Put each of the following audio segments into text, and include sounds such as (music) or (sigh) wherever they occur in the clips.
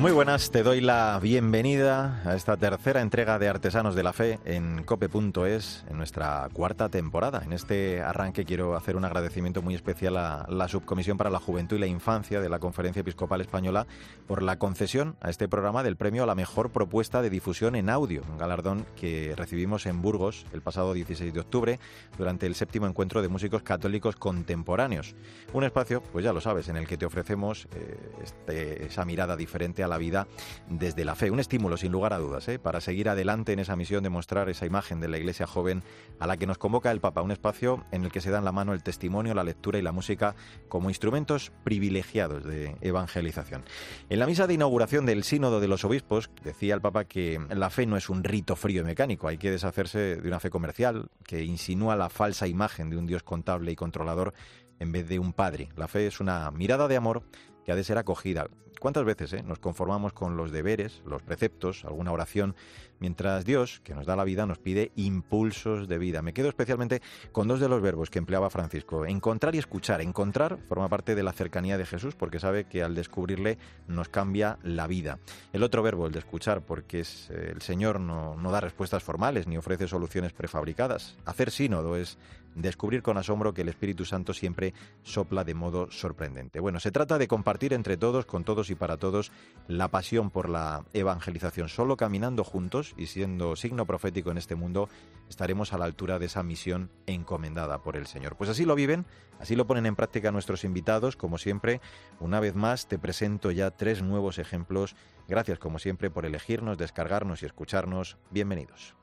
Muy buenas, te doy la bienvenida a esta tercera entrega de Artesanos de la Fe en cope.es, en nuestra cuarta temporada. En este arranque quiero hacer un agradecimiento muy especial a la Subcomisión para la Juventud y la Infancia de la Conferencia Episcopal Española por la concesión a este programa del premio a la mejor propuesta de difusión en audio, un galardón que recibimos en Burgos el pasado 16 de octubre durante el séptimo encuentro de músicos católicos contemporáneos. Un espacio, pues ya lo sabes, en el que te ofrecemos eh, este, esa mirada diferente a la vida desde la fe. Un estímulo, sin lugar a dudas, ¿eh? para seguir adelante en esa misión de mostrar esa imagen de la Iglesia joven a la que nos convoca el Papa. Un espacio en el que se dan la mano el testimonio, la lectura y la música como instrumentos privilegiados de evangelización. En la misa de inauguración del Sínodo de los Obispos, decía el Papa que la fe no es un rito frío y mecánico, hay que deshacerse de una fe comercial que insinúa la falsa imagen de un Dios contable y controlador en vez de un padre. La fe es una mirada de amor que ha de ser acogida. ¿Cuántas veces eh, nos conformamos con los deberes, los preceptos, alguna oración, mientras Dios, que nos da la vida, nos pide impulsos de vida? Me quedo especialmente con dos de los verbos que empleaba Francisco, encontrar y escuchar. Encontrar forma parte de la cercanía de Jesús porque sabe que al descubrirle nos cambia la vida. El otro verbo, el de escuchar, porque es, eh, el Señor no, da respuestas formales ni ofrece soluciones prefabricadas. Hacer sínodo es descubrir con asombro que el Espíritu Santo siempre sopla de modo sorprendente. Bueno, se trata de compartir entre todos, con todos y para todos, la pasión por la evangelización. Solo caminando juntos y siendo signo profético en este mundo, estaremos a la altura de esa misión encomendada por el Señor. Pues así lo viven, así lo ponen en práctica nuestros invitados. Como siempre, una vez más te presento ya tres nuevos ejemplos. Gracias, como siempre, por elegirnos, descargarnos y escucharnos. Bienvenidos.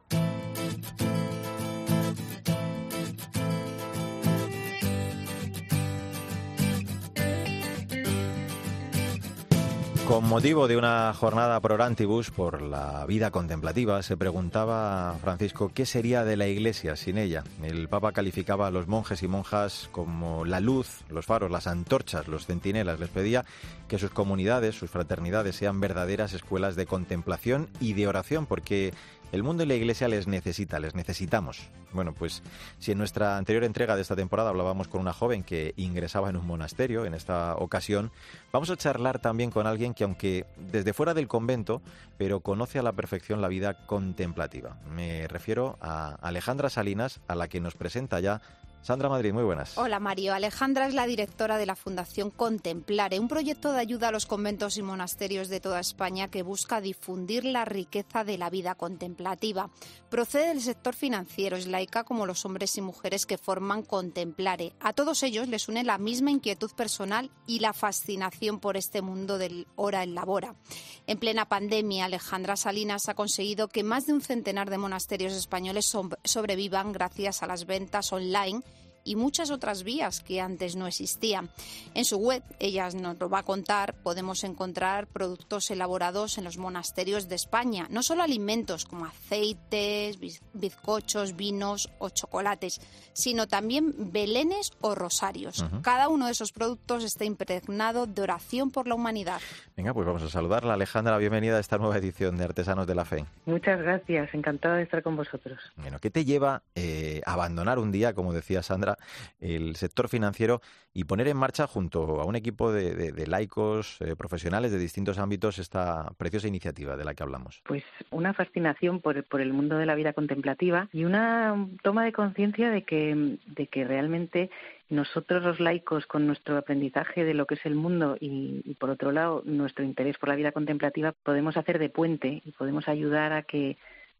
Con motivo de una jornada por orantibus por la vida contemplativa, se preguntaba Francisco qué sería de la Iglesia sin ella. El Papa calificaba a los monjes y monjas como la luz, los faros, las antorchas, los centinelas. Les pedía que sus comunidades, sus fraternidades sean verdaderas escuelas de contemplación y de oración, porque el mundo y la Iglesia les necesita, les necesitamos. Bueno, pues si en nuestra anterior entrega de esta temporada hablábamos con una joven que ingresaba en un monasterio, en esta ocasión vamos a charlar también con alguien que aunque desde fuera del convento, pero conoce a la perfección la vida contemplativa. Me refiero a Alejandra Salinas, a la que nos presenta ya Sandra Madrid, muy buenas. Hola Mario. Alejandra es la directora de la Fundación Contemplare, un proyecto de ayuda a los conventos y monasterios de toda España que busca difundir la riqueza de la vida contemplativa. Procede del sector financiero, es laica como los hombres y mujeres que forman Contemplare. A todos ellos les une la misma inquietud personal y la fascinación por este mundo del hora en labora. En plena pandemia, Alejandra Salinas ha conseguido que más de un centenar de monasterios españoles sobrevivan gracias a las ventas online y muchas otras vías que antes no existían. En su web, ella nos lo va a contar, podemos encontrar productos elaborados en los monasterios de España, no solo alimentos como aceites, bizcochos, vinos o chocolates, sino también belenes o rosarios. Cada uno de esos productos está impregnado de oración por la humanidad. Venga, pues vamos a saludarla. Alejandra, bienvenida a esta nueva edición de Artesanos de la Fe. Muchas gracias, encantada de estar con vosotros. Bueno, ¿qué te lleva eh, a abandonar un día, como decía Sandra, el sector financiero y poner en marcha junto a un equipo de, laicos eh, profesionales de distintos ámbitos esta preciosa iniciativa de la que hablamos? Pues una fascinación por, el mundo de la vida contemplativa y una toma de conciencia de que, de que realmente nosotros los laicos con nuestro aprendizaje de lo que es el mundo y, y, por otro lado nuestro interés por la vida contemplativa podemos hacer de puente y podemos ayudar a que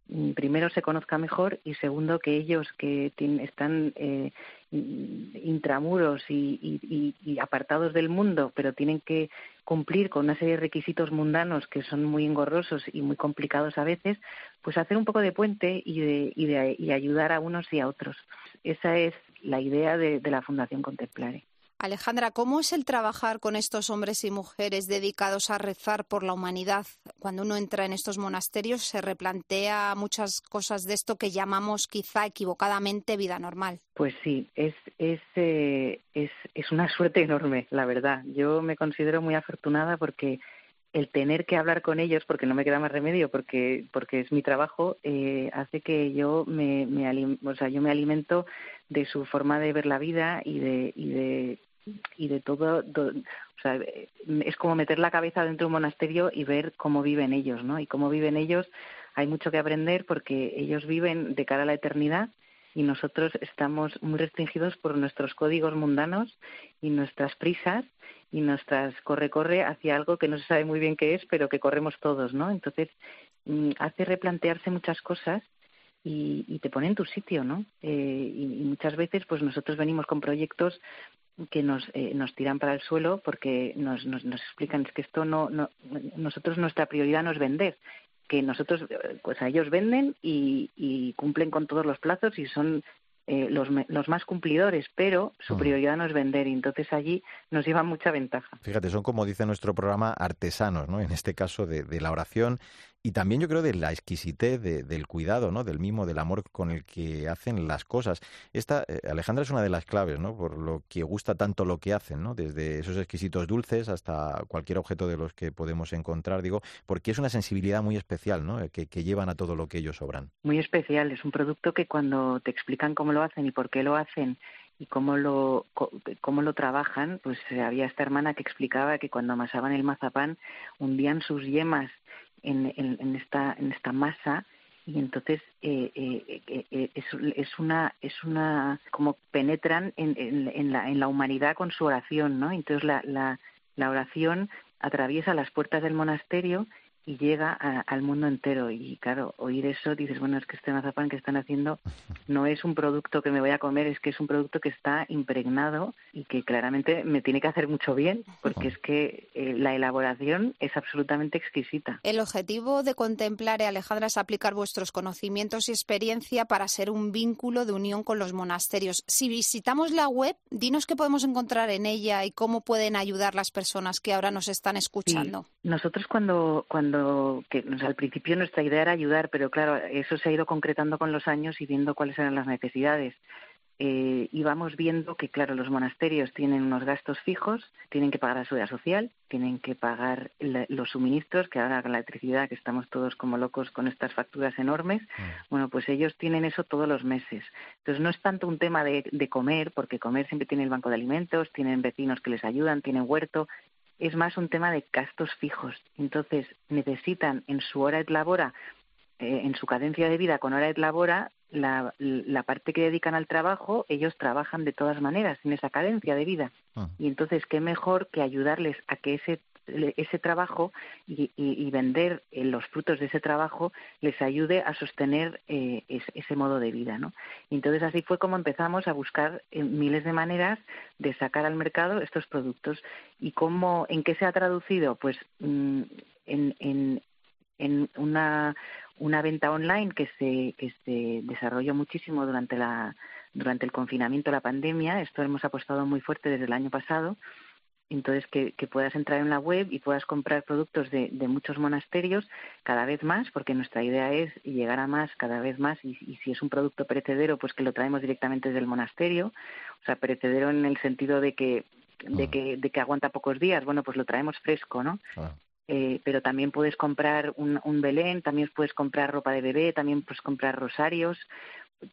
mm, primero se conozca mejor y segundo que ellos que están eh, intramuros y, apartados del mundo, pero tienen que cumplir con una serie de requisitos mundanos que son muy engorrosos y muy complicados a veces, pues hacer un poco de puente y, de, y, de, y ayudar a unos y a otros. Esa es la idea de, de la Fundación Contemplare. Alejandra, ¿cómo es el trabajar con estos hombres y mujeres dedicados a rezar por la humanidad? Cuando uno entra en estos monasterios se replantea muchas cosas de esto que llamamos quizá equivocadamente vida normal. Pues sí, es, es, eh, es, es una suerte enorme, la verdad. Yo me considero muy afortunada porque el tener que hablar con ellos, porque no me queda más remedio, porque, porque es mi trabajo, eh, hace que yo me, me, o sea, yo me alimento de su forma de ver la vida y de, y de, y de todo, o sea, es como meter la cabeza dentro de un monasterio y ver cómo viven ellos, ¿no? Y cómo viven ellos, hay mucho que aprender porque ellos viven de cara a la eternidad y nosotros estamos muy restringidos por nuestros códigos mundanos y nuestras prisas y nuestras corre-corre hacia algo que no se sabe muy bien qué es, pero que corremos todos, ¿no? Entonces, mm, hace replantearse muchas cosas y, te pone en tu sitio, ¿no? Eh, y, muchas veces, pues nosotros venimos con proyectos que nos, eh, nos tiran para el suelo porque nos, nos, nos explican es que esto no, no, nosotros nuestra prioridad no es vender, que nosotros, pues a ellos venden y, y cumplen con todos los plazos y son eh, los, los, más cumplidores, pero su mm. prioridad no es vender y entonces allí nos lleva mucha ventaja. Fíjate, son como dice nuestro programa artesanos, ¿no? En este caso de, de la oración y también yo creo de la exquisitez, del cuidado, ¿no? Del mimo, del amor con el que hacen las cosas. Esta, eh, Alejandra, es una de las claves, ¿no? Por lo que gusta tanto lo que hacen, ¿no? Desde esos exquisitos dulces hasta cualquier objeto de los que podemos encontrar, digo, porque es una sensibilidad muy especial, ¿no? Eh, que, que llevan a todo lo que ellos obran. Muy especial. Es un producto que cuando te explican cómo lo hacen y por qué lo hacen y cómo lo, cómo lo trabajan, pues había esta hermana que explicaba que cuando amasaban el mazapán hundían sus yemas en, en, esta, en esta masa y entonces eh, eh, eh, es, es, una es una como penetran en, en, la, en la humanidad con su oración no entonces la, la, la oración atraviesa las puertas del monasterio y llega al mundo entero. Y claro, oír eso, dices, bueno, es que este mazapán que están haciendo (laughs) no es un producto que me voy a comer, es que es un producto que está impregnado y que claramente me tiene que hacer mucho bien, porque es que eh, la elaboración es absolutamente exquisita. El objetivo de contemplar, Alejandra, es aplicar vuestros conocimientos y experiencia para ser un vínculo de unión con los monasterios. Si visitamos la web, dinos qué podemos encontrar en ella y cómo pueden ayudar las personas que ahora nos están escuchando. Nosotros cuando, cuando que al principio nuestra idea era ayudar, pero claro, eso se ha ido concretando con los años y viendo cuáles eran las necesidades. Eh, y vamos viendo que, claro, los monasterios tienen unos gastos fijos, tienen que pagar la seguridad social, tienen que pagar los suministros, que ahora con la electricidad, que estamos todos como locos con estas facturas enormes, mm. bueno, pues ellos tienen eso todos los meses. Entonces no es tanto un tema de, de comer, porque comer siempre tiene el banco de alimentos, tienen vecinos que les ayudan, tienen huerto, es más un tema de gastos fijos. Entonces, necesitan en su hora de labora, eh, en su cadencia de vida con hora de labora, la, la, parte que dedican al trabajo, ellos trabajan de todas maneras en esa cadencia de vida. Ah. Y entonces, qué mejor que ayudarles a que ese ese trabajo y, vender eh, los frutos de ese trabajo les ayude a sostener eh, ese, modo de vida, ¿no? Y entonces así fue como empezamos a buscar eh, miles de maneras de sacar al mercado estos productos y cómo, en qué se ha traducido, pues mm, en, en, en una una venta online que se que se desarrolló muchísimo durante la durante el confinamiento, la pandemia. Esto hemos apostado muy fuerte desde el año pasado entonces, que, puedas entrar en la web y puedas comprar productos de, muchos monasterios cada vez más, porque nuestra idea es llegar a más cada vez más. Y, si es un producto perecedero, pues que lo traemos directamente desde el monasterio. O sea, perecedero en el sentido de que, de ah. que, de que aguanta pocos días. Bueno, pues lo traemos fresco, ¿no? Ah. Eh, pero también puedes comprar un, un Belén, también puedes comprar ropa de bebé, también puedes comprar rosarios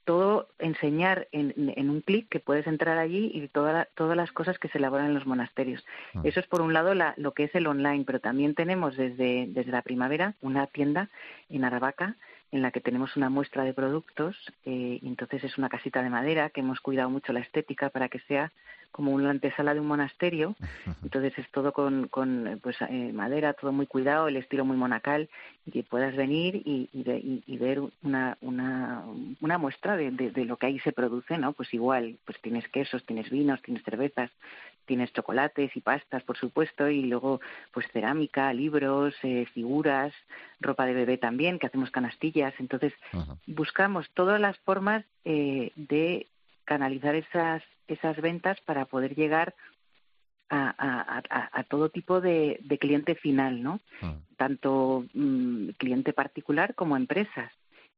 todo enseñar en, un clic que puedes entrar allí y todas las cosas que se elaboran en los monasterios. Ah. Eso es por un lado lo que es el online, pero también tenemos desde, desde la primavera una tienda en Aravaca en la que tenemos una muestra de productos eh, y entonces es una casita de madera que hemos cuidado mucho la estética para que sea como una antesala de un monasterio. (laughs) Entonces es todo con, con pues, eh, madera, todo muy cuidado, el estilo muy monacal, y que puedas venir y, y, ver una, una, una muestra de, de, lo que ahí se produce, ¿no? Pues igual, pues tienes quesos, tienes vinos, tienes cervezas, tienes chocolates y pastas, por supuesto, y luego pues cerámica, libros, eh, figuras, ropa de bebé también, que hacemos canastillas. Entonces buscamos todas las formas eh, de canalizar esas, esas ventas para poder llegar a, a, todo tipo de, de, cliente final, ¿no? Ah. Tanto mm, cliente particular como empresas.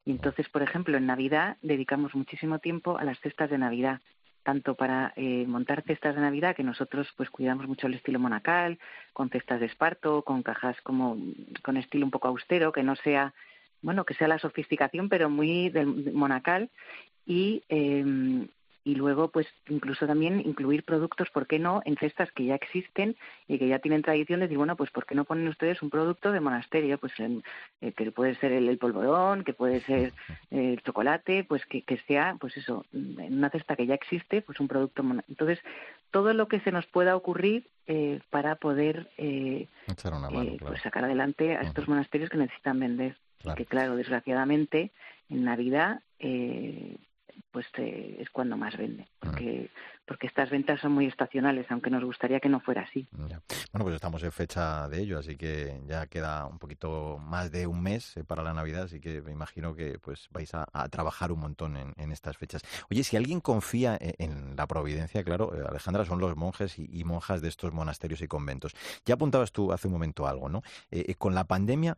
Y entonces, por ejemplo, en Navidad dedicamos muchísimo tiempo a las cestas de Navidad. tanto para eh, montar cestas de Navidad, que nosotros pues cuidamos mucho el estilo monacal, con cestas de esparto, con cajas como con estilo un poco austero, que no sea bueno, que sea la sofisticación, pero muy del monacal y eh, y luego pues incluso también incluir productos, ¿por qué no?, en cestas que ya existen y que ya tienen tradición de decir, bueno, pues ¿por qué no ponen ustedes un producto de monasterio? Pues eh, que puede ser el, polvorón, que puede ser el chocolate, pues que, que sea, pues eso, en una cesta que ya existe, pues un producto. Entonces, todo lo que se nos pueda ocurrir eh, para poder eh, pues sacar adelante a estos monasterios que necesitan vender. Y que, claro, desgraciadamente, en Navidad eh, pues eh, es cuando más vende, porque, porque estas ventas son muy estacionales, aunque nos gustaría que no fuera así. Bueno, pues estamos en fecha de ello, así que ya queda un poquito más de un mes eh, para la Navidad, así que me imagino que pues vais a, trabajar un montón en, estas fechas. Oye, si alguien confía e, en, la providencia, claro, eh, Alejandra, son los monjes y, monjas de estos monasterios y conventos. Ya apuntabas tú hace un momento algo, ¿no? con la pandemia,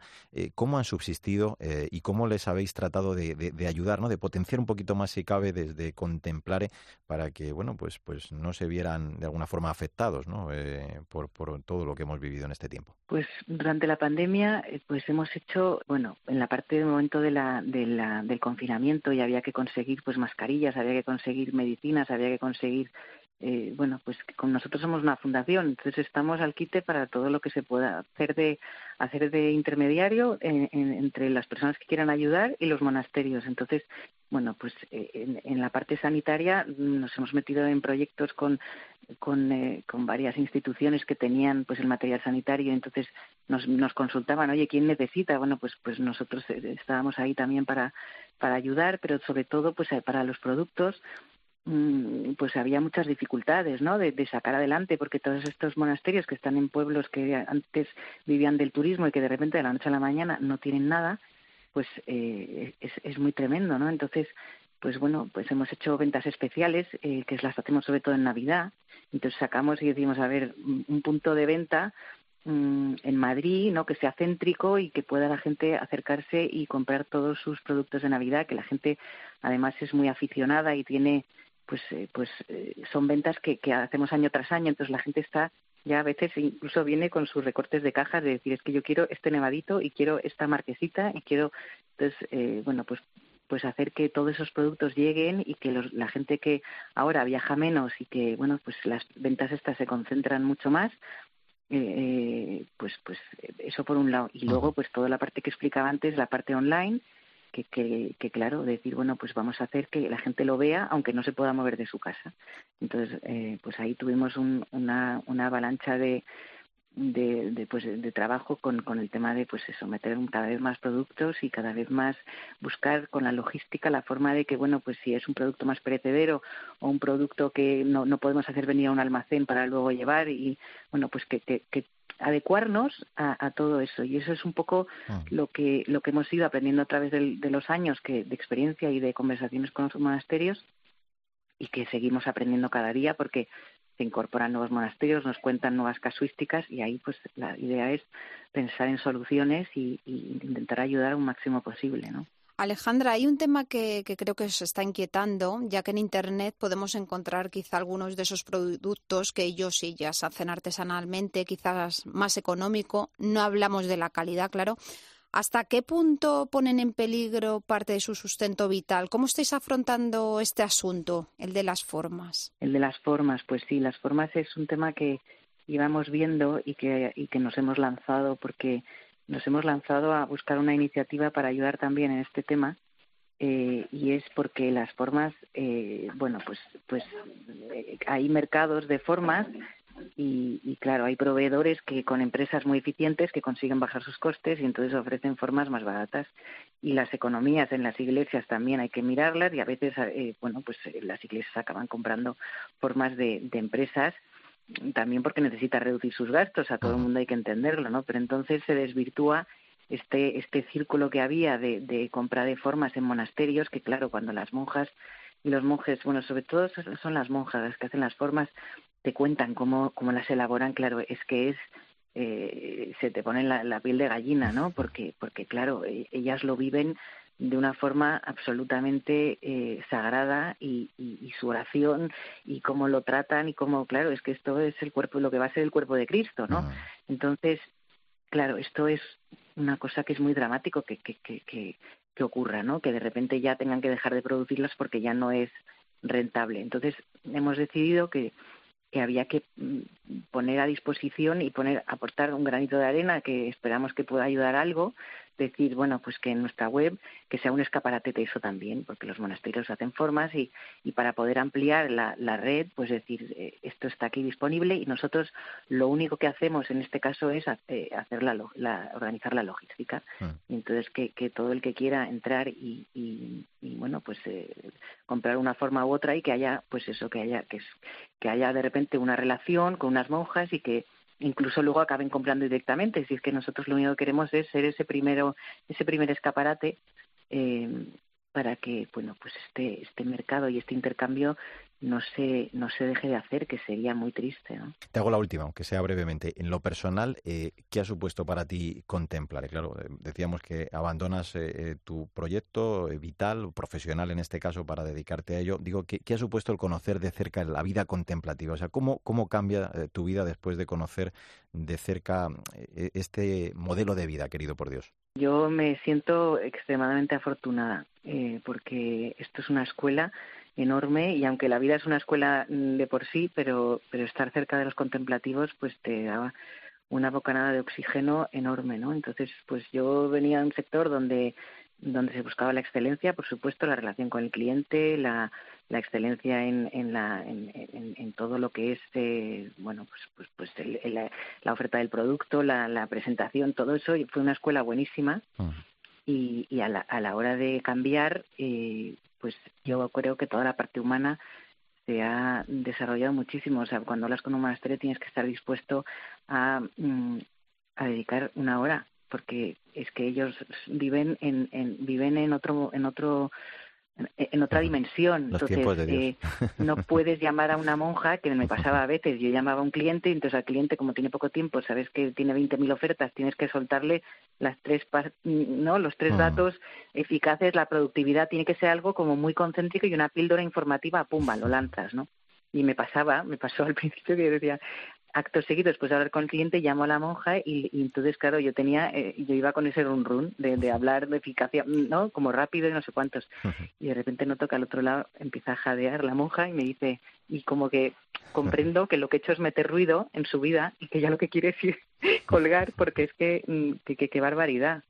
¿cómo han subsistido y cómo les habéis tratado de, de ayudar, ¿no? De potenciar un poquito más si cabe desde Contemplare para que, bueno, pues, pues no se vieran de alguna forma afectados, ¿no? Eh, por, por todo lo que hemos vivido en este tiempo. Pues durante la pandemia, eh, pues hemos hecho, bueno, en la parte del momento de la, de la, del confinamiento y había que conseguir pues mascarillas, había que conseguir medicinas, había que conseguir eh, bueno, pues con nosotros somos una fundación, entonces estamos al quite para todo lo que se pueda hacer de hacer de intermediario entre las personas que quieran ayudar y los monasterios. Entonces, bueno, pues eh, en, la parte sanitaria nos hemos metido en proyectos con con, eh, con varias instituciones que tenían pues el material sanitario, entonces nos, nos consultaban, oye, ¿quién necesita? Bueno, pues pues nosotros estábamos ahí también para para ayudar, pero sobre todo pues para los productos pues había muchas dificultades ¿no? De, sacar adelante, porque todos estos monasterios que están en pueblos que antes vivían del turismo y que de repente de la noche a la mañana no tienen nada, pues eh, es, es muy tremendo, ¿no? Entonces, pues bueno, pues hemos hecho ventas especiales, eh, que las hacemos sobre todo en Navidad. Entonces sacamos y decimos, a ver, un punto de venta mm, en Madrid, ¿no? Que sea céntrico y que pueda la gente acercarse y comprar todos sus productos de Navidad, que la gente además es muy aficionada y tiene pues, eh, pues eh, son ventas que, que hacemos año tras año, entonces la gente está ya a veces incluso viene con sus recortes de cajas de decir es que yo quiero este nevadito y quiero esta marquesita y quiero entonces eh, bueno pues pues hacer que todos esos productos lleguen y que los, la gente que ahora viaja menos y que bueno pues las ventas estas se concentran mucho más eh, pues pues eso por un lado. Y luego pues toda la parte que explicaba antes la parte online que, que, claro, decir, bueno, pues vamos a hacer que la gente lo vea, aunque no se pueda mover de su casa. Entonces, eh, pues ahí tuvimos un, una, una avalancha de, de, de, pues, de trabajo con, con el tema de pues eso, meter cada vez más productos y cada vez más buscar con la logística la forma de que, bueno, pues si es un producto más perecedero o un producto que no, no podemos hacer venir a un almacén para luego llevar y, bueno, pues que, que, que adecuarnos a, a, todo eso y eso es un poco ah. lo que lo que hemos ido aprendiendo a través de, de los años que de experiencia y de conversaciones con los monasterios y que seguimos aprendiendo cada día porque se incorporan nuevos monasterios, nos cuentan nuevas casuísticas y ahí pues la idea es pensar en soluciones y, y intentar ayudar un máximo posible, ¿no? Alejandra, hay un tema que, creo que se está inquietando, ya que en Internet podemos encontrar quizá algunos de esos productos que ellos ya se hacen artesanalmente, quizás más económico. No hablamos de la calidad, claro. ¿Hasta qué punto ponen en peligro parte de su sustento vital? ¿Cómo estáis afrontando este asunto, el de las formas? El de las formas, pues sí, las formas es un tema que íbamos viendo y que, y que nos hemos lanzado porque nos hemos lanzado a buscar una iniciativa para ayudar también en este tema eh, y es porque las formas, eh, bueno, pues, pues eh, hay mercados de formas y, y, claro, hay proveedores que con empresas muy eficientes que consiguen bajar sus costes y entonces ofrecen formas más baratas. Y las economías en las iglesias también hay que mirarlas y a veces, bueno, pues las iglesias acaban comprando formas de, de empresas también porque necesita reducir sus gastos, a todo el mundo hay que entenderlo, ¿no? Pero entonces se desvirtúa este, este círculo que había de, de compra de formas en monasterios, que claro, cuando las monjas y los monjes, bueno, sobre todo son las monjas las que hacen las formas, te cuentan cómo, cómo las elaboran, claro, es que es eh, se te pone la, la, piel de gallina, ¿no? Porque, porque claro, e, ellas lo viven de una forma absolutamente eh, sagrada y, su oración y cómo lo tratan y cómo, claro, es que esto es el cuerpo, lo que va a ser el cuerpo de Cristo, ¿no? Entonces, claro, esto es una cosa que es muy dramático que, que, que, que, que ocurra, ¿no? Que de repente ya tengan que dejar de producirlas porque ya no es rentable. Entonces, hemos decidido que que había que mm, poner a disposición y poner aportar un granito de arena que esperamos que pueda ayudar algo decir, bueno, pues que en nuestra web que sea un escaparate de eso también, porque los monasterios hacen formas y, y para poder ampliar la, la red, pues decir, eh, esto está aquí disponible y nosotros lo único que hacemos en este caso es eh, hacer la, la, organizar la logística. Mm. Y entonces que, que todo el que quiera entrar y, y, bueno, pues eh, comprar una forma u otra y que haya, pues eso, que haya, que, que haya de repente una relación con unas monjas y que incluso luego acaben comprando directamente. Si es que nosotros lo único que queremos es ser ese primero, ese primer escaparate eh, para que, bueno, pues este, este mercado y este intercambio no se, no se deje de hacer, que sería muy triste. Te hago la última, aunque sea brevemente. En lo personal, eh, ¿qué ha supuesto para ti contemplar? Claro, eh, decíamos que abandonas eh, tu proyecto vital, profesional en este caso, para dedicarte a ello. Digo, ¿qué, ha supuesto el conocer de cerca la vida contemplativa? O sea, ¿cómo, cómo cambia tu vida después de conocer de cerca este modelo de vida, querido por Dios? Yo me siento extremadamente afortunada porque esto es una escuela enorme y aunque la vida es una escuela mm, de por sí, pero, pero estar cerca de los contemplativos pues te daba una bocanada de oxígeno enorme, ¿no? Entonces, pues yo venía de un sector donde donde se buscaba la excelencia, por supuesto, la relación con el cliente, la, la excelencia en, en, la, en, en, todo lo que es, eh, bueno, pues, pues, pues el, la, la, oferta del producto, la, la presentación, todo eso. Y fue una escuela buenísima. Y, y a, la, a la hora de cambiar, eh, pues yo creo que toda la parte humana se ha desarrollado muchísimo. O sea, cuando hablas con un monasterio tienes que estar dispuesto a, mm, a dedicar una hora, porque es que ellos viven en, en viven en otro en otro en otra dimensión. entonces, eh, no puedes llamar a una monja, que me pasaba a veces, yo llamaba a un cliente, y entonces al cliente, como tiene poco tiempo, sabes que tiene 20.000 ofertas, tienes que soltarle las tres, no, los tres datos eficaces, la productividad, tiene que ser algo como muy concéntrico y una píldora informativa, pumba, lo lanzas, ¿no? Y me pasaba, me pasó al (laughs) principio que yo decía, acto seguido, después de hablar con el cliente, llamo a la monja y, entonces, claro, yo tenía, eh, yo iba con ese run run de, de, hablar de eficacia, ¿no? Como rápido y no sé cuántos. Y de repente noto que al otro lado empieza a jadear la monja y me dice, y como que comprendo que lo que he hecho es meter ruido en su vida y que ya lo que quiere es ir (laughs) colgar porque es que, mm, que, qué barbaridad.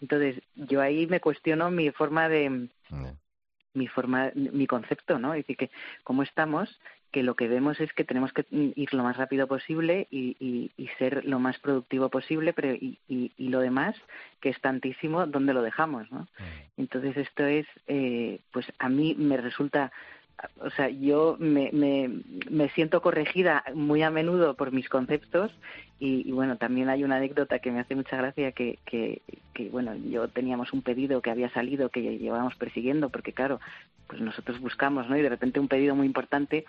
Entonces, yo ahí me cuestiono mi forma de, mi forma, mi concepto, ¿no? Es decir, que cómo estamos, que lo que vemos es que tenemos que ir lo más rápido posible y, y, ser lo más productivo posible, pero y, y, lo demás, que es tantísimo, ¿dónde lo dejamos, no? Entonces esto es, eh, pues a mí me resulta o sea, yo me, me, me, siento corregida muy a menudo por mis conceptos y, bueno, también hay una anécdota que me hace mucha gracia que, que, que, bueno, yo teníamos un pedido que había salido que llevábamos persiguiendo porque claro, pues nosotros buscamos, ¿no? Y de repente un pedido muy importante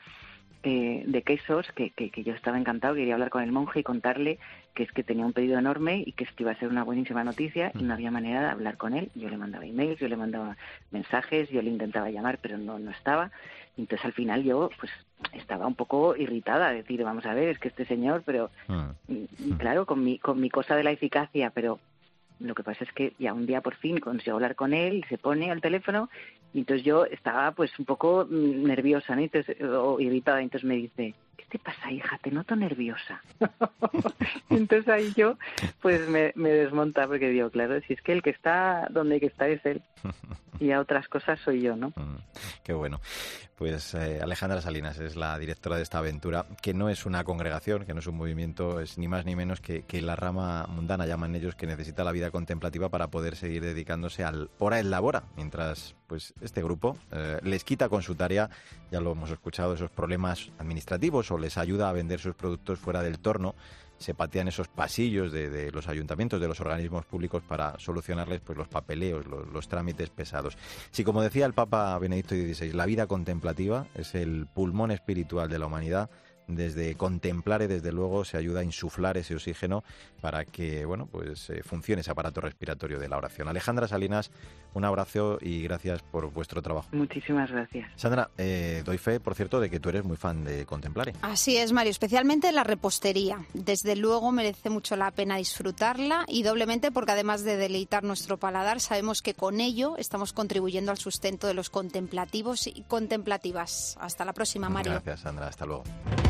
eh, de quesos que, que, que, yo estaba encantado, quería hablar con el monje y contarle que es que tenía un pedido enorme y que esto iba a ser una buenísima noticia y no había manera de hablar con él. Yo le mandaba emails, yo le mandaba mensajes, yo le intentaba llamar, pero no, no estaba. Entonces al final yo pues estaba un poco irritada, decir, vamos a ver, es que este señor, pero ah. claro, con mi, con mi cosa de la eficacia, pero lo que pasa es que ya un día por fin consigo hablar con él, se pone al teléfono y entonces yo estaba pues un poco mm, nerviosa entonces, o irritada, entonces me dice, ¿qué te pasa, hija? Te noto nerviosa. (laughs) entonces ahí yo pues me, me desmonta porque digo, claro, si es que el que está donde hay que estar es él (laughs) y a otras cosas soy yo, ¿no? Mm, qué bueno. Pues eh, Alejandra Salinas es la directora de esta aventura, que no es una congregación, que no es un movimiento, es ni más ni menos que, que la rama mundana, llaman ellos, que necesita la vida contemplativa para poder seguir dedicándose al hora en labora, mientras pues este grupo eh, les quita con su tarea, ya lo hemos escuchado, esos problemas administrativos o les ayuda a vender sus productos fuera del torno se patean esos pasillos de, los ayuntamientos, de los organismos públicos para solucionarles pues, los papeleos, los, trámites pesados. Si, como decía el Papa Benedicto XVI, la vida contemplativa es el pulmón espiritual de la humanidad, desde contemplar y desde luego se ayuda a insuflar ese oxígeno para que bueno pues eh, funcione ese aparato respiratorio de la oración. Alejandra Salinas, un abrazo y gracias por vuestro trabajo. Muchísimas gracias. Sandra, eh, doy fe, por cierto, de que tú eres muy fan de Contemplare. Así es, Mario, especialmente la repostería. Desde luego merece mucho la pena disfrutarla y doblemente porque además de deleitar nuestro paladar, sabemos que con ello estamos contribuyendo al sustento de los contemplativos y contemplativas. Hasta la próxima, Mario. Gracias, Sandra. Hasta luego.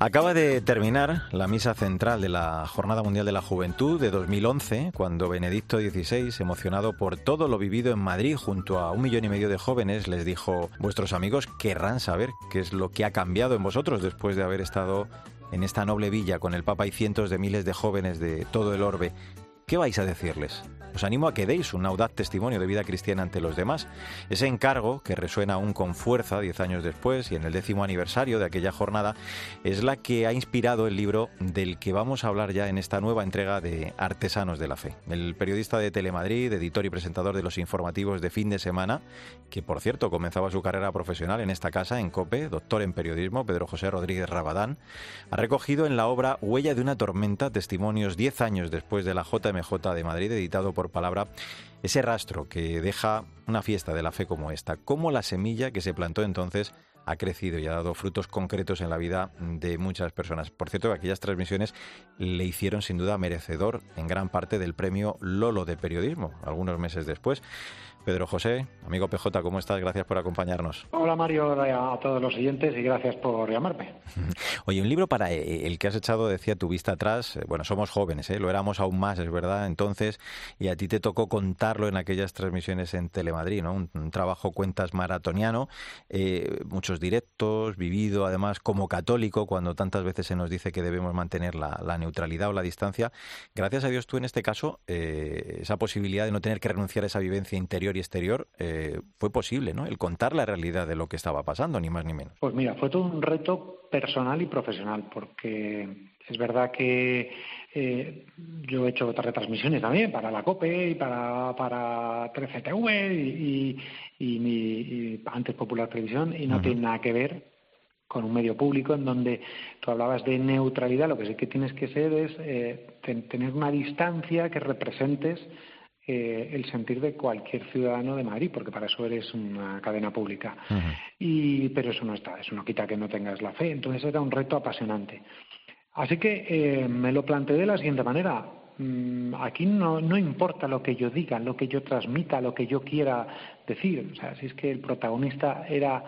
Acaba de terminar la misa central de la Jornada Mundial de la Juventud de 2011, cuando Benedicto XVI, emocionado por todo lo vivido en Madrid junto a un millón y medio de jóvenes, les dijo, vuestros amigos querrán saber qué es lo que ha cambiado en vosotros después de haber estado en esta noble villa con el Papa y cientos de miles de jóvenes de todo el orbe. ¿Qué vais a decirles? Os animo a que deis un audaz testimonio de vida cristiana ante los demás. Ese encargo, que resuena aún con fuerza diez años después y en el décimo aniversario de aquella jornada, es la que ha inspirado el libro del que vamos a hablar ya en esta nueva entrega de Artesanos de la Fe. El periodista de Telemadrid, editor y presentador de los informativos de fin de semana, que por cierto comenzaba su carrera profesional en esta casa, en COPE, doctor en periodismo, Pedro José Rodríguez Rabadán, ha recogido en la obra Huella de una tormenta testimonios diez años después de la JMJ de Madrid, editado por palabra ese rastro que deja una fiesta de la fe como esta, cómo la semilla que se plantó entonces ha crecido y ha dado frutos concretos en la vida de muchas personas. Por cierto, aquellas transmisiones le hicieron sin duda merecedor en gran parte del premio Lolo de periodismo, algunos meses después. Pedro José, amigo PJ, ¿cómo estás? Gracias por acompañarnos. Hola Mario, a todos los siguientes y gracias por llamarme. (laughs) Oye, un libro para eh, el que has echado, decía, tu vista atrás. Eh, bueno, somos jóvenes, ¿eh? lo éramos aún más, es verdad, entonces, y a ti te tocó contarlo en aquellas transmisiones en Telemadrid, ¿no? Un, trabajo cuentas maratoniano, eh, muchos directos, vivido además como católico, cuando tantas veces se nos dice que debemos mantener la, la neutralidad o la distancia. Gracias a Dios tú en este caso, esa posibilidad de no tener que renunciar a esa vivencia interior exterior, eh, fue posible, ¿no? El contar la realidad de lo que estaba pasando, ni más ni menos. Pues mira, fue todo un reto personal y profesional, porque es verdad que eh, yo he hecho otras retransmisiones también para la COPE y para, para 13TV y, y, mi antes Popular Televisión y no tiene nada que ver con un medio público en donde tú hablabas de neutralidad, lo que sí que tienes que ser es eh, tener una distancia que representes eh, el sentir de cualquier ciudadano de Madrid, porque para eso eres una cadena pública. y, pero eso no está, eso no quita que no tengas la fe. Entonces era un reto apasionante. Así que eh, me lo planteé de la siguiente manera. Mm, aquí no, no importa lo que yo diga, lo que yo transmita, lo que yo quiera decir. O sea, si es que el protagonista era,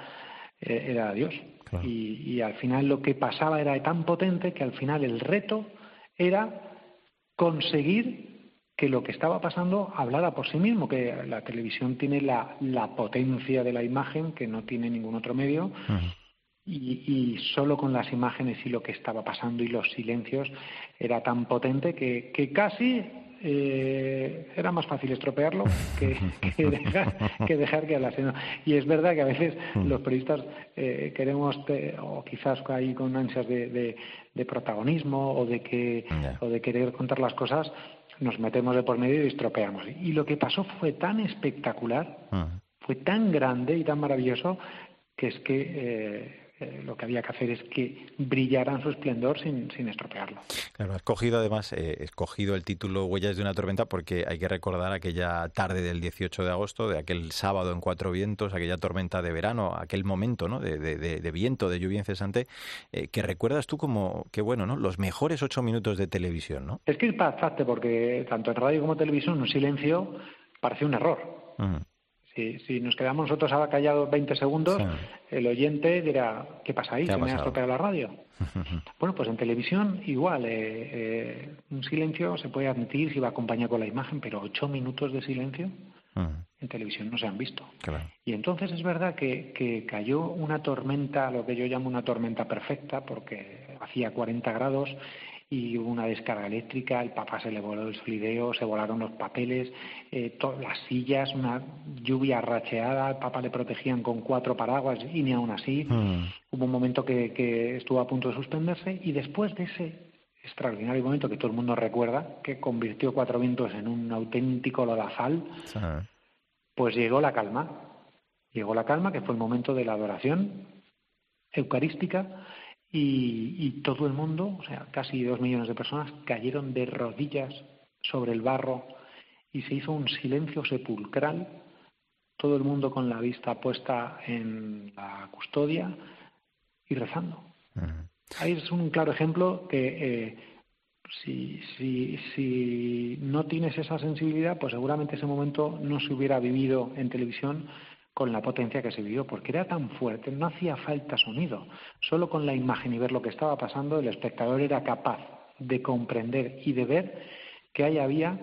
eh, era Dios. Y, y al final lo que pasaba era tan potente que al final el reto era conseguir que lo que estaba pasando hablara por sí mismo, que la televisión tiene la, la potencia de la imagen que no tiene ningún otro medio. Y, y, solo con las imágenes y lo que estaba pasando y los silencios era tan potente que, que casi eh, era más fácil estropearlo que, (laughs) que, dejar, que dejar que. Y es verdad que a veces los periodistas eh, queremos, o quizás ahí con ansias de, de, protagonismo o de, que, o de querer contar las cosas, nos metemos de por medio y estropeamos. Y lo que pasó fue tan espectacular, fue tan grande y tan maravilloso, que es que eh, eh, lo que había que hacer es que brillaran su esplendor sin, sin estropearlo. Claro, has cogido además, eh, escogido el título Huellas de una tormenta porque hay que recordar aquella tarde del 18 de agosto, de aquel sábado en Cuatro Vientos, aquella tormenta de verano, aquel momento ¿no? de, de, viento, de lluvia incesante, eh, que recuerdas tú como, que bueno, ¿no? los mejores ocho minutos de televisión, ¿no? Es que es impactante porque tanto en radio como televisión un silencio parece un error. Si, si nos quedamos nosotros ahora callados 20 segundos, el oyente dirá, ¿qué pasa ahí? ¿Se me ha estropeado la radio? (laughs) bueno, pues en televisión igual, eh, eh, un silencio se puede admitir si va acompañado con la imagen, pero ocho minutos de silencio en televisión no se han visto. Y entonces es verdad que, que cayó una tormenta, lo que yo llamo una tormenta perfecta, porque hacía 40 grados y hubo una descarga eléctrica, el Papa se le voló el solideo, se volaron los papeles, eh, todas las sillas, una lluvia racheada, al Papa le protegían con cuatro paraguas y ni aún así. Hmm. Hubo un momento que, que estuvo a punto de suspenderse y después de ese extraordinario momento que todo el mundo recuerda, que convirtió Cuatro Vientos en un auténtico lodazal, pues llegó la calma. Llegó la calma, que fue el momento de la adoración eucarística, y, todo el mundo, o sea, casi dos millones de personas, cayeron de rodillas sobre el barro y se hizo un silencio sepulcral, todo el mundo con la vista puesta en la custodia y rezando. Ahí es un claro ejemplo que eh, si, si, si no tienes esa sensibilidad, pues seguramente ese momento no se hubiera vivido en televisión con la potencia que se vivió, porque era tan fuerte, no hacía falta sonido. Solo con la imagen y ver lo que estaba pasando, el espectador era capaz de comprender y de ver que ahí había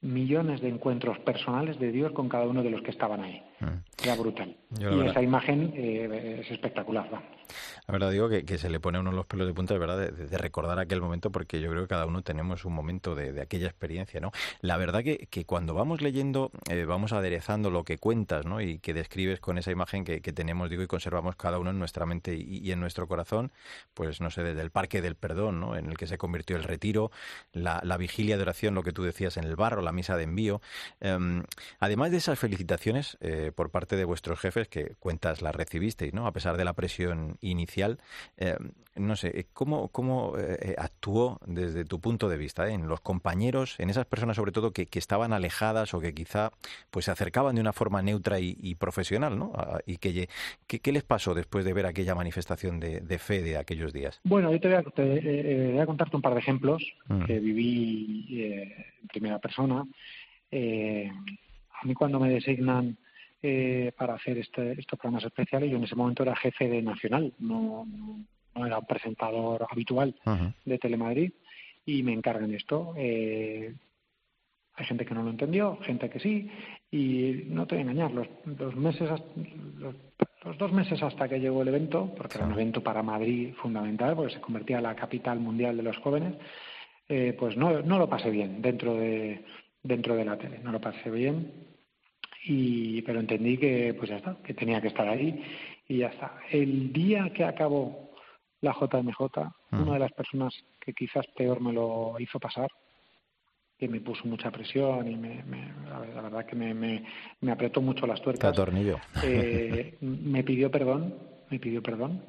millones de encuentros personales de Dios con cada uno de los que estaban ahí. Mm. Era brutal. y esa imagen eh, es espectacular. La verdad digo que, se le pone a uno los pelos de punta, de verdad, de, recordar aquel momento, porque yo creo que cada uno tenemos un momento de, aquella experiencia, ¿no? La verdad que, que cuando vamos leyendo, eh, vamos aderezando lo que cuentas, ¿no? Y que describes con esa imagen que, tenemos, digo, y conservamos cada uno en nuestra mente y, en nuestro corazón, pues no sé, desde el Parque del Perdón, ¿no? En el que se convirtió el retiro, la, vigilia de oración, lo que tú decías en el barro, la misa de envío. Em, además de esas felicitaciones eh, por parte de vuestros jefes, que cuentas las recibisteis, ¿no? A pesar de la presión inicial, eh, no sé, ¿cómo, cómo eh, actuó desde tu punto de vista en los compañeros, en esas personas sobre todo que, estaban alejadas o que quizá pues se acercaban de una forma neutra y, profesional, ¿no? y que, ¿qué, les pasó después de ver aquella manifestación de, fe de aquellos días? Bueno, yo te voy a, voy a contarte un par de ejemplos mm. que viví en primera persona. a mí cuando me designan eh, para hacer este, estos programas especiales. Yo en ese momento era jefe de Nacional, no, no era un presentador habitual de Telemadrid y me encargan esto. Eh, hay gente que no lo entendió, gente que sí, y no te voy a engañar, los, los meses, los, dos meses hasta que llegó el evento, porque era un evento para Madrid fundamental, porque se convertía en la capital mundial de los jóvenes, eh, pues no, no lo pasé bien dentro de, dentro de la tele, no lo pasé bien y pero entendí que pues ya está, que tenía que estar ahí y ya está. El día que acabó la JMJ, una de las personas que quizás peor me lo hizo pasar, que me puso mucha presión y me, la verdad que me, me, apretó mucho las tuercas. Eh, (laughs) me pidió perdón, me pidió perdón,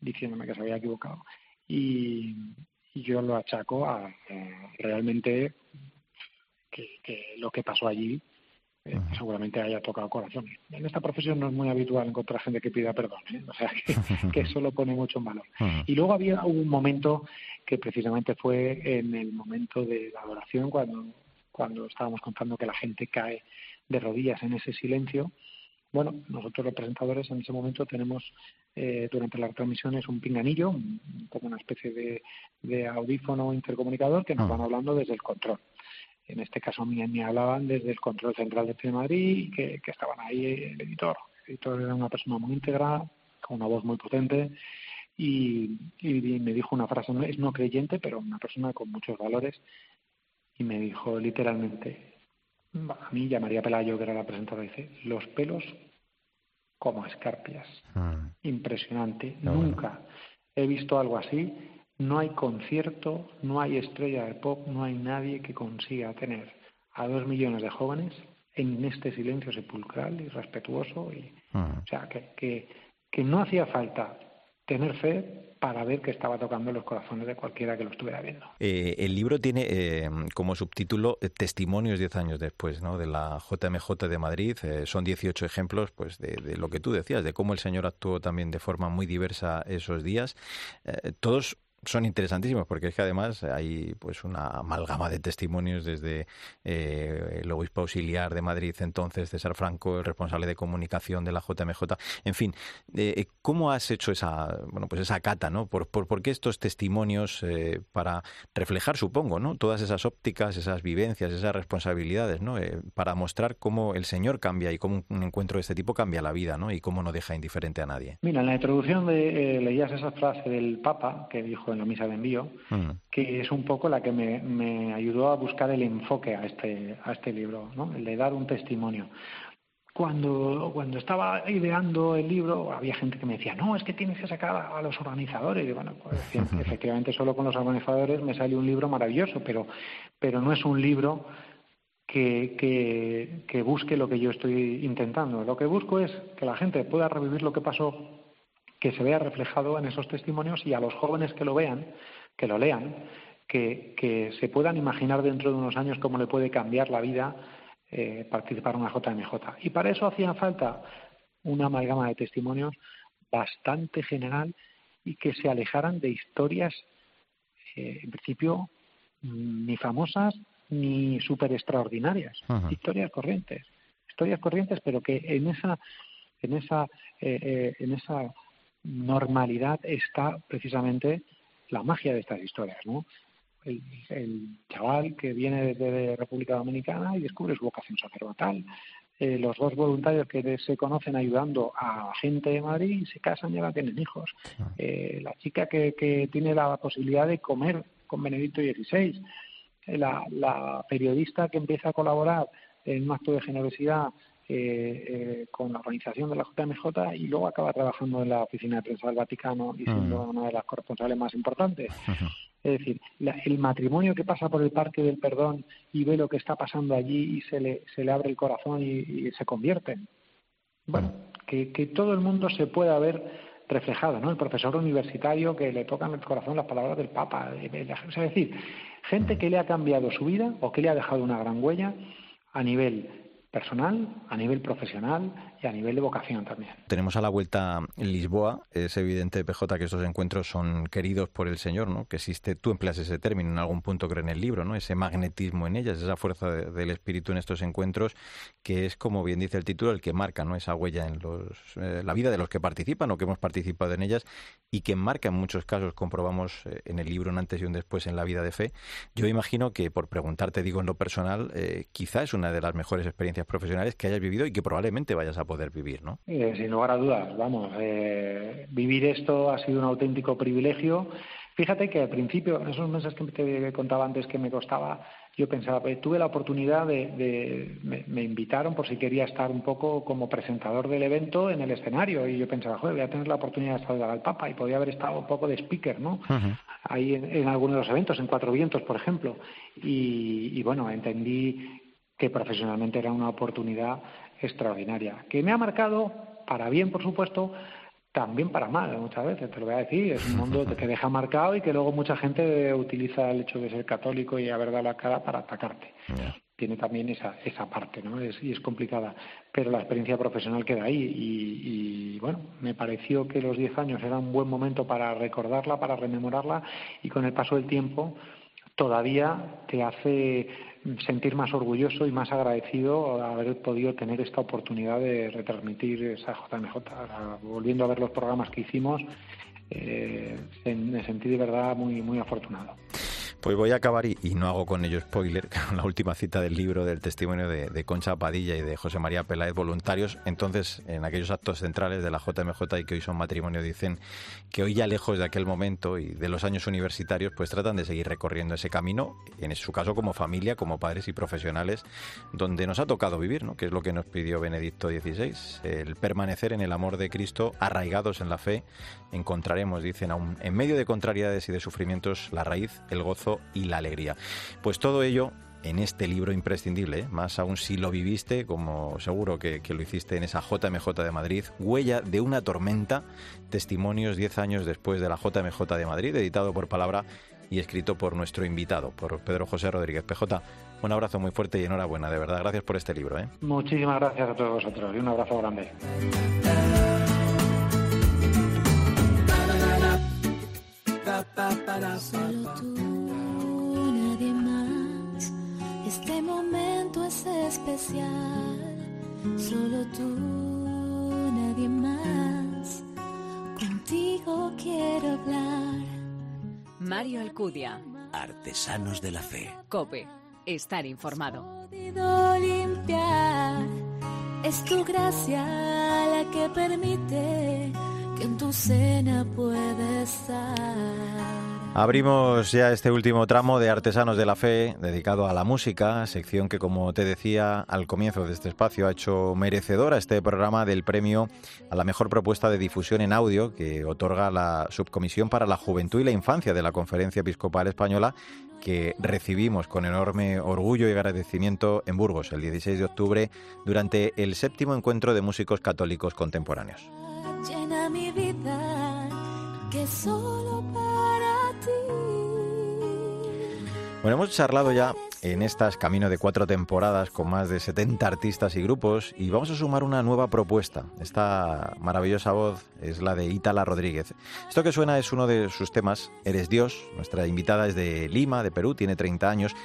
diciéndome que se había equivocado. Y, yo lo achaco a, realmente que, lo que pasó allí eh, seguramente haya tocado corazones. En esta profesión no es muy habitual encontrar gente que pida perdón, ¿eh? o sea que, (laughs) eso lo pone mucho en valor. Y luego había un momento que precisamente fue en el momento de la adoración, cuando, cuando estábamos contando que la gente cae de rodillas en ese silencio. Bueno, nosotros los presentadores en ese momento tenemos eh, durante las transmisiones un pinganillo, como una especie de, de audífono intercomunicador que nos van hablando desde el control en este caso me, me hablaban desde el control central de Madrid, que, que estaban ahí el editor. El editor era una persona muy íntegra, con una voz muy potente, y, me dijo una frase, no es no creyente, pero una persona con muchos valores, y me dijo literalmente, a mí ya María Pelayo, que era la presentadora, dice, los pelos como escarpias. Mm. Impresionante. Nunca he visto algo así no hay concierto, no hay estrella de pop, no hay nadie que consiga tener a dos millones de jóvenes en este silencio sepulcral y respetuoso. Y, O sea, que, que, no hacía falta tener fe para ver que estaba tocando los corazones de cualquiera que lo estuviera viendo. Eh, el libro tiene eh, como subtítulo eh, Testimonios diez años después ¿no? de la JMJ de Madrid. son 18 ejemplos pues, de, de, lo que tú decías, de cómo el Señor actuó también de forma muy diversa esos días. todos son interesantísimos porque es que además hay pues una amalgama de testimonios desde eh, el obispo auxiliar de Madrid entonces César Franco el responsable de comunicación de la JMJ en fin eh, cómo has hecho esa bueno pues esa cata no por, por, qué estos testimonios eh, para reflejar supongo no todas esas ópticas esas vivencias esas responsabilidades no para mostrar cómo el Señor cambia y cómo un encuentro de este tipo cambia la vida no y cómo no deja indiferente a nadie. Mira en la introducción de, leías esa frase del Papa que dijo en la misa de envío, mm. que es un poco la que me, me, ayudó a buscar el enfoque a este, a este libro, ¿no? el de dar un testimonio. Cuando, cuando estaba ideando el libro, había gente que me decía, no, es que tienes que sacar a, los organizadores. Y bueno, pues, (laughs) efectivamente, solo con los organizadores me sale un libro maravilloso, pero, pero no es un libro que, que, que, busque lo que yo estoy intentando. Lo que busco es que la gente pueda revivir lo que pasó, que se vea reflejado en esos testimonios y a los jóvenes que lo vean, que lo lean, que, que se puedan imaginar dentro de unos años cómo le puede cambiar la vida eh, participar en una JMJ. Y para eso hacía falta una amalgama de testimonios bastante general y que se alejaran de historias, eh, en principio, ni famosas ni súper extraordinarias, historias corrientes, historias corrientes, pero que en esa, en esa, eh, en esa normalidad está precisamente la magia de estas historias, ¿no? el, chaval que viene de República Dominicana y descubre su vocación sacerdotal. Eh, los dos voluntarios que se conocen ayudando a gente de Madrid se casan y ahora tienen hijos. Eh, la chica que, que, tiene la posibilidad de comer con Benedicto XVI. Eh, la, la, periodista que empieza a colaborar en un acto de generosidad con la organización de la JMJ y luego acaba trabajando en la oficina de prensa del Vaticano y siendo una de las corresponsales más importantes. Es decir, el matrimonio que pasa por el Parque del Perdón y ve lo que está pasando allí y se le, se le abre el corazón y, se convierte. Bueno, que, que, todo el mundo se pueda ver reflejado, ¿no? El profesor universitario que le toca en el corazón las palabras del Papa. Es decir, gente que le ha cambiado su vida o que le ha dejado una gran huella a nivel personal, a nivel profesional y a nivel de vocación también. Tenemos a la vuelta Lisboa, es evidente, PJ, que estos encuentros son queridos por el Señor, ¿no? Que existe, tú empleas ese término en algún punto, creo, en el libro, ¿no? Ese magnetismo en ellas, esa fuerza del Espíritu en estos encuentros, que es, como bien dice el título, el que marca, ¿no? Esa huella en los, eh, la vida de los que participan o que hemos participado en ellas y que marca en muchos casos, comprobamos eh, en el libro un antes y un después en la vida de fe. Yo imagino que, por preguntarte, digo en lo personal, eh, quizá es una de las mejores experiencias profesionales que hayas vivido y que probablemente vayas a poder vivir, ¿no? Eh, sin lugar a dudas, vamos, eh, vivir esto ha sido un auténtico privilegio. Fíjate que al principio, esos meses que te contaba antes que me costaba, yo pensaba, pues, tuve la oportunidad de, me, invitaron por si quería estar un poco como presentador del evento en el escenario y yo pensaba, joder, voy a tener la oportunidad de saludar al Papa y podía haber estado un poco de speaker, ¿no? Ahí en, en, algunos de los eventos, en Cuatro Vientos, por ejemplo. Y, y bueno, entendí que profesionalmente era una oportunidad extraordinaria, que me ha marcado, para bien por supuesto, también para mal muchas veces, te lo voy a decir, es un mundo que deja marcado y que luego mucha gente utiliza el hecho de ser católico y haber dado la cara para atacarte. Tiene también esa, esa parte, ¿no? Es, y es complicada, pero la experiencia profesional queda ahí y, y bueno, me pareció que los 10 años era un buen momento para recordarla, para rememorarla y con el paso del tiempo todavía te hace sentir más orgulloso y más agradecido haber podido tener esta oportunidad de retransmitir esa JMJ. Volviendo a ver los programas que hicimos, eh, me sentí de verdad muy, muy afortunado. Pues voy a acabar, y, no hago con ello spoiler, (laughs) la última cita del libro del testimonio de, Concha Padilla y de José María Peláez, voluntarios. Entonces, en aquellos actos centrales de la JMJ y que hoy son matrimonio, dicen que hoy ya lejos de aquel momento y de los años universitarios, pues tratan de seguir recorriendo ese camino, en su caso como familia, como padres y profesionales, donde nos ha tocado vivir, ¿no? que es lo que nos pidió Benedicto XVI, el permanecer en el amor de Cristo, arraigados en la fe, encontraremos, dicen, aún en medio de contrariedades y de sufrimientos, la raíz, el gozo y la alegría. Pues todo ello en este libro imprescindible, ¿eh? más aún si lo viviste, como seguro que, lo hiciste en esa JMJ de Madrid, Huella de una tormenta, testimonios 10 años después de la JMJ de Madrid, editado por palabra y escrito por nuestro invitado, por Pedro José Rodríguez PJ. Un abrazo muy fuerte y enhorabuena, de verdad. Gracias por este libro. ¿eh? Muchísimas gracias a todos vosotros y un abrazo grande. Este momento es especial, solo tú, nadie más. Contigo quiero hablar. Mario Alcudia. Artesanos de la Fe. Cope. Estar informado. limpiar. Es tu gracia la que permite que en tu cena pueda estar Abrimos ya este último tramo de Artesanos de la Fe dedicado a la música, sección que como te decía al comienzo de este espacio ha hecho merecedora este programa del premio a la mejor propuesta de difusión en audio que otorga la Subcomisión para la Juventud y la Infancia de la Conferencia Episcopal Española que recibimos con enorme orgullo y agradecimiento en Burgos el 16 de octubre durante el séptimo encuentro de músicos católicos contemporáneos. Que solo para ti. Bueno, hemos charlado ya en estas camino de cuatro temporadas con más de 70 artistas y grupos y vamos a sumar una nueva propuesta. Esta maravillosa voz es la de Ítala Rodríguez. Esto que suena es uno de sus temas, Eres Dios. Nuestra invitada es de Lima, de Perú, tiene 30 años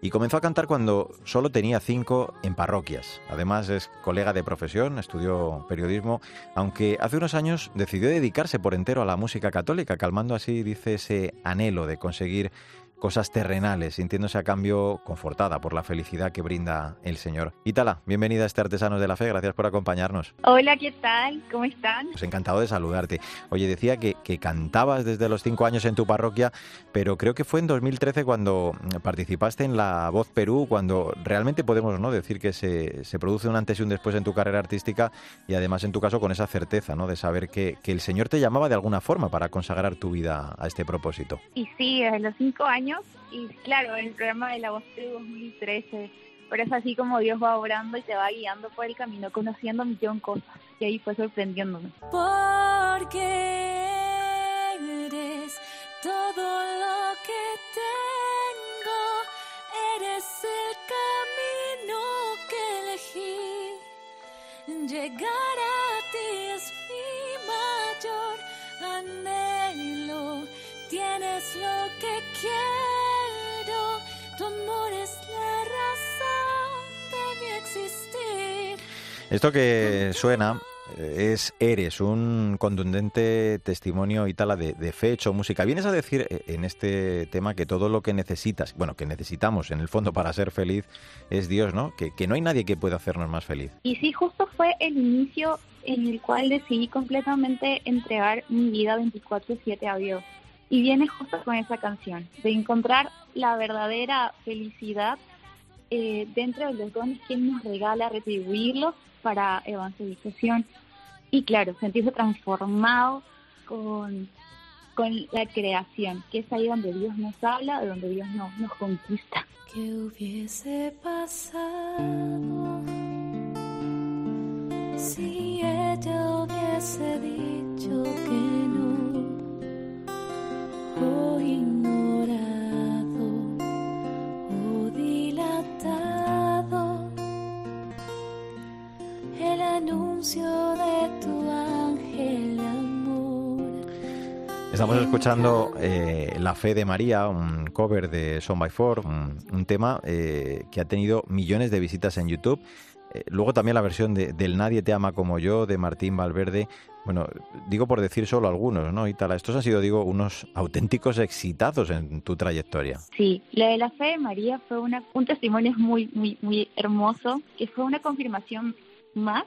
y comenzó a cantar cuando solo tenía cinco en parroquias. Además es colega de profesión, estudió periodismo, aunque hace unos años decidió dedicarse por entero a la música católica, calmando así, dice, ese anhelo de conseguir cosas terrenales, sintiéndose a cambio confortada por la felicidad que brinda el Señor. Ítala, bienvenida a este Artesanos de la Fe, gracias por acompañarnos. Hola, ¿qué tal? ¿Cómo están? Pues encantado de saludarte. Oye, decía que, que cantabas desde los cinco años en tu parroquia, pero creo que fue en 2013 cuando participaste en La Voz Perú, cuando realmente podemos ¿no? decir que se, se produce un antes y un después en tu carrera artística y además en tu caso con esa certeza ¿no? de saber que, que el Señor te llamaba de alguna forma para consagrar tu vida a este propósito. Y sí, desde los cinco años, y claro, el programa de La Voz Perú 2013, pero es así como Dios va obrando y te va guiando por el camino, conociendo un millón de cosas, y ahí fue sorprendiéndome. Porque eres todo lo que tengo, eres el camino que elegí. Llegar a ti es mi mayor anhelo, lo que quiero, tu amor es la razón de mi existir. Esto que suena es Eres, un contundente testimonio ítala de, de fe hecho música. Vienes a decir eh, en este tema que todo lo que necesitas, bueno, que necesitamos en el fondo para ser feliz es Dios, ¿no? Que, que no hay nadie que pueda hacernos más feliz. Y sí, justo fue el inicio en el cual decidí completamente entregar mi vida 24/7 a Dios. Y viene justo con esa canción, de encontrar la verdadera felicidad eh, dentro de los dones que nos regala, retribuirlos para evangelización. Y claro, sentirse transformado con, con la creación, que es ahí donde Dios nos habla, de donde Dios nos, nos conquista. ¿Qué hubiese pasado si ella hubiese dicho que no? O ignorado o dilatado el anuncio de tu ángel amor. Estamos escuchando eh, La Fe de María, un cover de Son by Four, un, un tema eh, que ha tenido millones de visitas en YouTube. Eh, luego también la versión de, del Nadie te ama como yo, de Martín Valverde. Bueno, digo por decir solo algunos, ¿no, Itala? Estos han sido, digo, unos auténticos exitazos en tu trayectoria. Sí, la de la fe de María fue una, un testimonio muy, muy, muy hermoso, que fue una confirmación más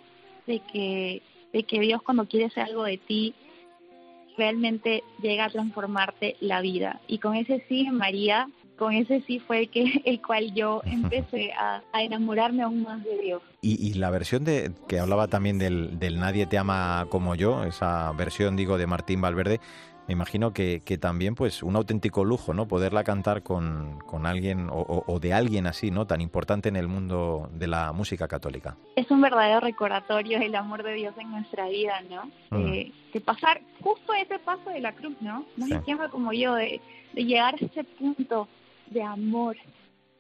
de que, de que Dios cuando quiere hacer algo de ti, realmente llega a transformarte la vida. Y con ese sí, María, con ese sí fue el, que, el cual yo (laughs) empecé a, a enamorarme aún más de Dios. Y, y la versión de que hablaba también del, del Nadie te ama como yo, esa versión, digo, de Martín Valverde, me imagino que, que también, pues, un auténtico lujo, ¿no? Poderla cantar con, con alguien o, o- o de alguien así, ¿no? Tan importante en el mundo de la música católica. Es un verdadero recordatorio del amor de Dios en nuestra vida, ¿no? Mm. De, de pasar justo ese paso de la cruz, ¿no? No Sí. como yo, de, de llegar a ese punto de amor.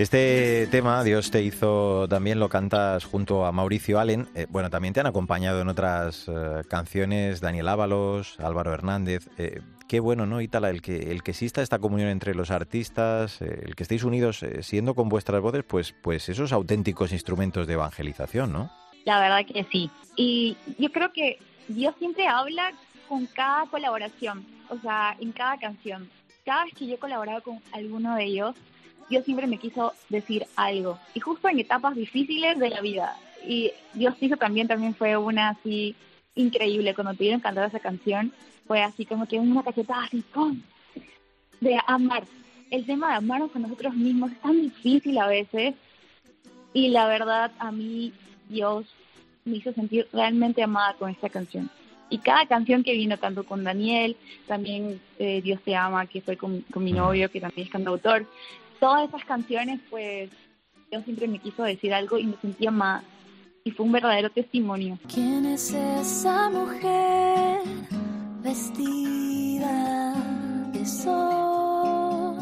Este tema, Dios te hizo, también lo cantas junto a Mauricio Allen. Eh, bueno, también te han acompañado en otras eh, canciones Daniel Ábalos, Álvaro Hernández. Eh, qué bueno, ¿no, Itala? El que, el que exista esta comunión entre los artistas, eh, el que estéis unidos eh, siendo con vuestras voces, pues, pues esos auténticos instrumentos de evangelización, ¿no? La verdad que sí. Y yo creo que Dios siempre habla con cada colaboración, o sea, en cada canción. Cada vez que yo he colaborado con alguno de ellos, Dios siempre me quiso decir algo. Y justo en etapas difíciles de la vida. Y Dios hizo también, también fue una así increíble. Cuando te dieron cantar esa canción, fue así como que una cachetada así, ¡pum! De amar. El tema de amarnos con nosotros mismos es tan difícil a veces. Y la verdad, a mí, Dios me hizo sentir realmente amada con esta canción. Y cada canción que vino, tanto con Daniel, también eh, Dios te ama, que fue con, con mi novio, que también es cantautor, todas esas canciones, pues Dios siempre me quiso decir algo y me sentí amada. Y fue un verdadero testimonio. ¿Quién es esa mujer vestida de sol?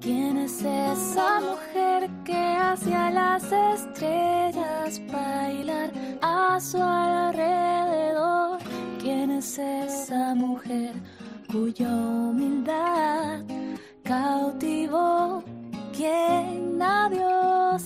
¿Quién es esa mujer que hace a las estrellas bailar a su alrededor? ¿Quién es esa mujer cuya humildad cautivó? ¿Quién a Dios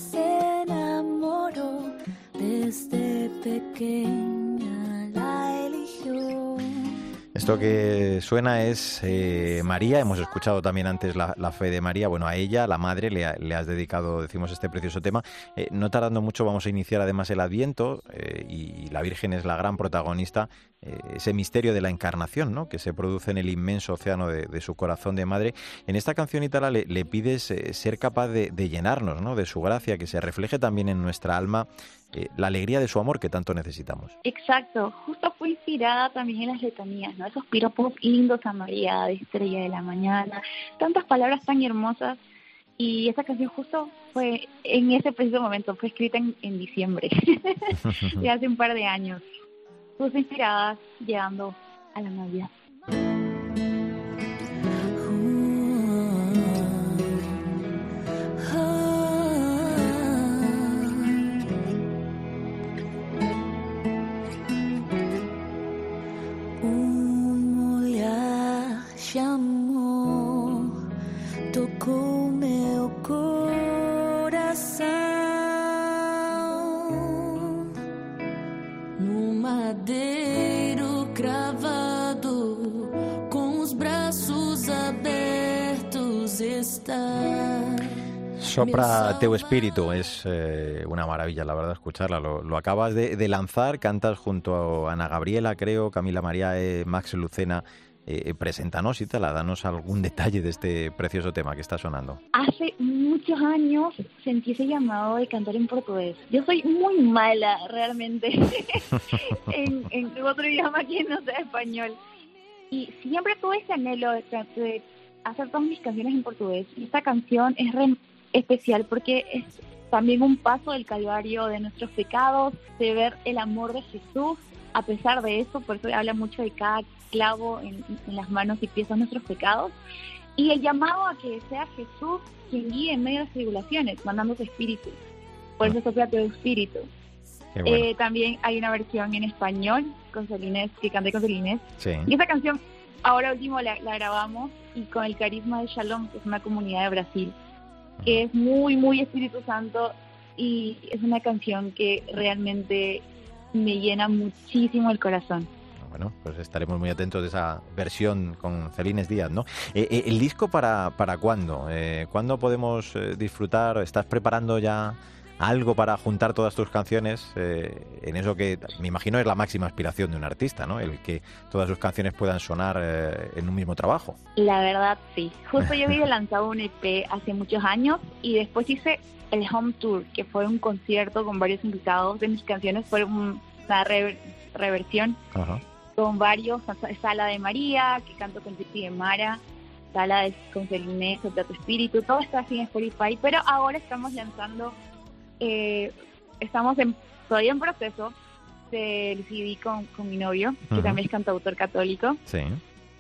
Esto que suena es eh, María, hemos escuchado también antes la, fe de María, bueno, a ella, la madre, le, le has dedicado, decimos, este precioso tema. Eh, no tardando mucho vamos a iniciar además el Adviento eh, y la Virgen es la gran protagonista, ese misterio de la encarnación, ¿no? que se produce en el inmenso océano de, su corazón de madre. En esta canción Itala le, pides ser capaz de llenarnos ¿no? de su gracia, que se refleje también en nuestra alma eh, la alegría de su amor que tanto necesitamos. Exacto, justo fue inspirada también en las letanías, ¿no? Esos piropos lindos a María, de estrella de la mañana, tantas palabras tan hermosas. Y esa canción justo fue en ese preciso momento, fue escrita en, en diciembre, (laughs) de hace un par de años. Justo inspirada llegando a la Navidad. Sopra Teu Espíritu es eh, una maravilla, la verdad, escucharla. Lo, lo acabas de, de lanzar, cantas junto a Ana Gabriela, creo, Camila María, eh, Max Lucena. Eh, preséntanos y te la danos algún (laughs) detalle de este precioso tema que está sonando. Hace muchos años sentí ese llamado de cantar en portugués. Yo soy muy mala realmente (laughs) en, en otro idioma que no sea español. Y siempre tuve ese anhelo de, de hacer todas mis canciones en portugués. Y esta canción es re especial porque es también un paso del calvario de nuestros pecados, de ver el amor de Jesús. A pesar de eso, por eso habla mucho de cada clavo en, en las manos y pies son nuestros pecados. Y el llamado a que sea Jesús quien guíe en medio de las tribulaciones, mandando su espíritu. Por eso sopla tu espíritu. Bueno. Eh, también hay una versión en español con Celinés, que canté con Celinés. Sí. Y esa canción, ahora último, la, la grabamos y con el carisma de Shalom, que es una comunidad de Brasil, que es muy, muy Espíritu Santo y es una canción que realmente me llena muchísimo el corazón. Bueno, pues estaremos muy atentos de esa versión con Celines Díaz, ¿no? Eh, eh, ¿El disco para, para cuándo? Eh, ¿Cuándo podemos eh, disfrutar? ¿Estás preparando ya algo para juntar todas tus canciones eh, en eso que me imagino es la máxima aspiración de un artista, ¿no? El que todas sus canciones puedan sonar eh, en un mismo trabajo. La verdad, sí. Justo yo había lanzado un EP hace muchos años y después hice el Home Tour, que fue un concierto con varios invitados de mis canciones. Fue un- una rever- reversión Ajá. con varios, Sala de María, que canto con Titi de Mara, Sala de con Celine, Sopla tu Espíritu, todo está así en Spotify, pero ahora estamos lanzando, eh, estamos en, todavía en proceso del CD con, con mi novio, que también es cantautor católico, Sí.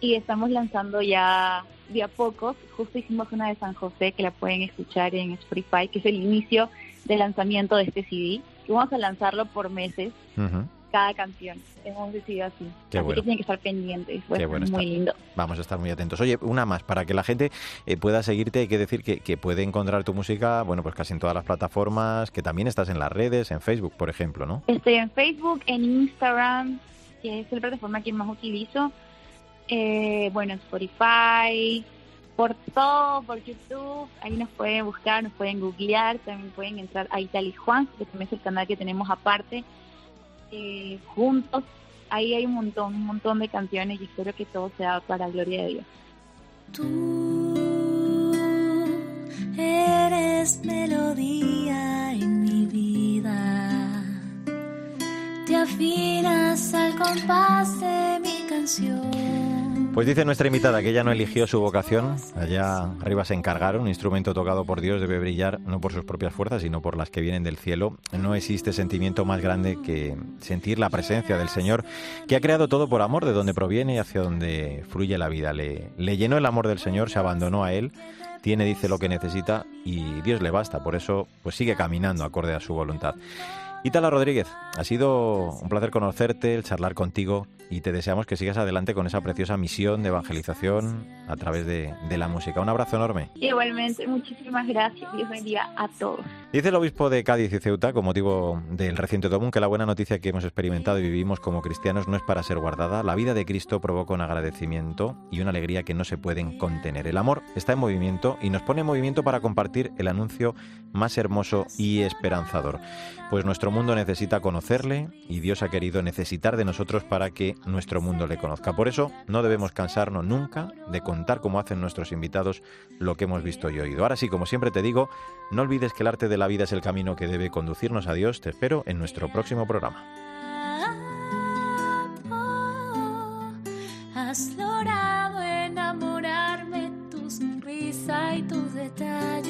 y estamos lanzando ya de a poco. Justo hicimos una de San José que la pueden escuchar en Spotify, que es el inicio del lanzamiento de este CD. Que vamos a lanzarlo por meses, Ujú. Cada canción. Hemos decidido así. Qué así bueno. que tienen que estar pendientes. Pues, Qué bueno muy está. lindo. Vamos a estar muy atentos. Oye, una más, para que la gente eh, pueda seguirte, hay que decir que, que puede encontrar tu música, bueno, pues casi en todas las plataformas, que también estás en las redes, en Facebook, por ejemplo, ¿no? Estoy en Facebook, en Instagram, que es la plataforma que más utilizo. Eh, bueno, Spotify, por todo, por YouTube. Ahí nos pueden buscar, nos pueden googlear. También pueden entrar a Itali Juan, que también es el canal que tenemos aparte. Eh, juntos, ahí hay un montón, un montón de canciones y espero que todo sea para la gloria de Dios. Tú eres melodía en mi vida. Te afinas al compás de mi canción. Pues dice nuestra invitada que ella no eligió su vocación, allá arriba se encargaron, un instrumento tocado por Dios debe brillar no por sus propias fuerzas, sino por las que vienen del cielo. No existe sentimiento más grande que sentir la presencia del Señor, que ha creado todo por amor, de donde proviene y hacia donde fluye la vida. Le, le llenó el amor del Señor, se abandonó a Él, tiene, dice, lo que necesita y Dios le basta, por eso pues sigue caminando acorde a su voluntad. Itala Rodríguez, ha sido un placer conocerte, el charlar contigo y te deseamos que sigas adelante con esa preciosa misión de evangelización a través de, de la música. Un abrazo enorme. Igualmente, muchísimas gracias. Dios bendiga a todos. Dice el obispo de Cádiz y Ceuta, con motivo del reciente Domún, que la buena noticia que hemos experimentado y vivimos como cristianos no es para ser guardada. La vida de Cristo provoca un agradecimiento y una alegría que no se pueden contener. El amor está en movimiento y nos pone en movimiento para compartir el anuncio más hermoso y esperanzador. Pues nuestro mundo necesita conocerle y Dios ha querido necesitar de nosotros para que nuestro mundo le conozca. Por eso no debemos cansarnos nunca de contar como hacen nuestros invitados lo que hemos visto y oído. Ahora sí, como siempre te digo, no olvides que el arte de la vida es el camino que debe conducirnos a Dios. Te espero en nuestro próximo programa. Has logrado enamorarme, tu y tus detalles,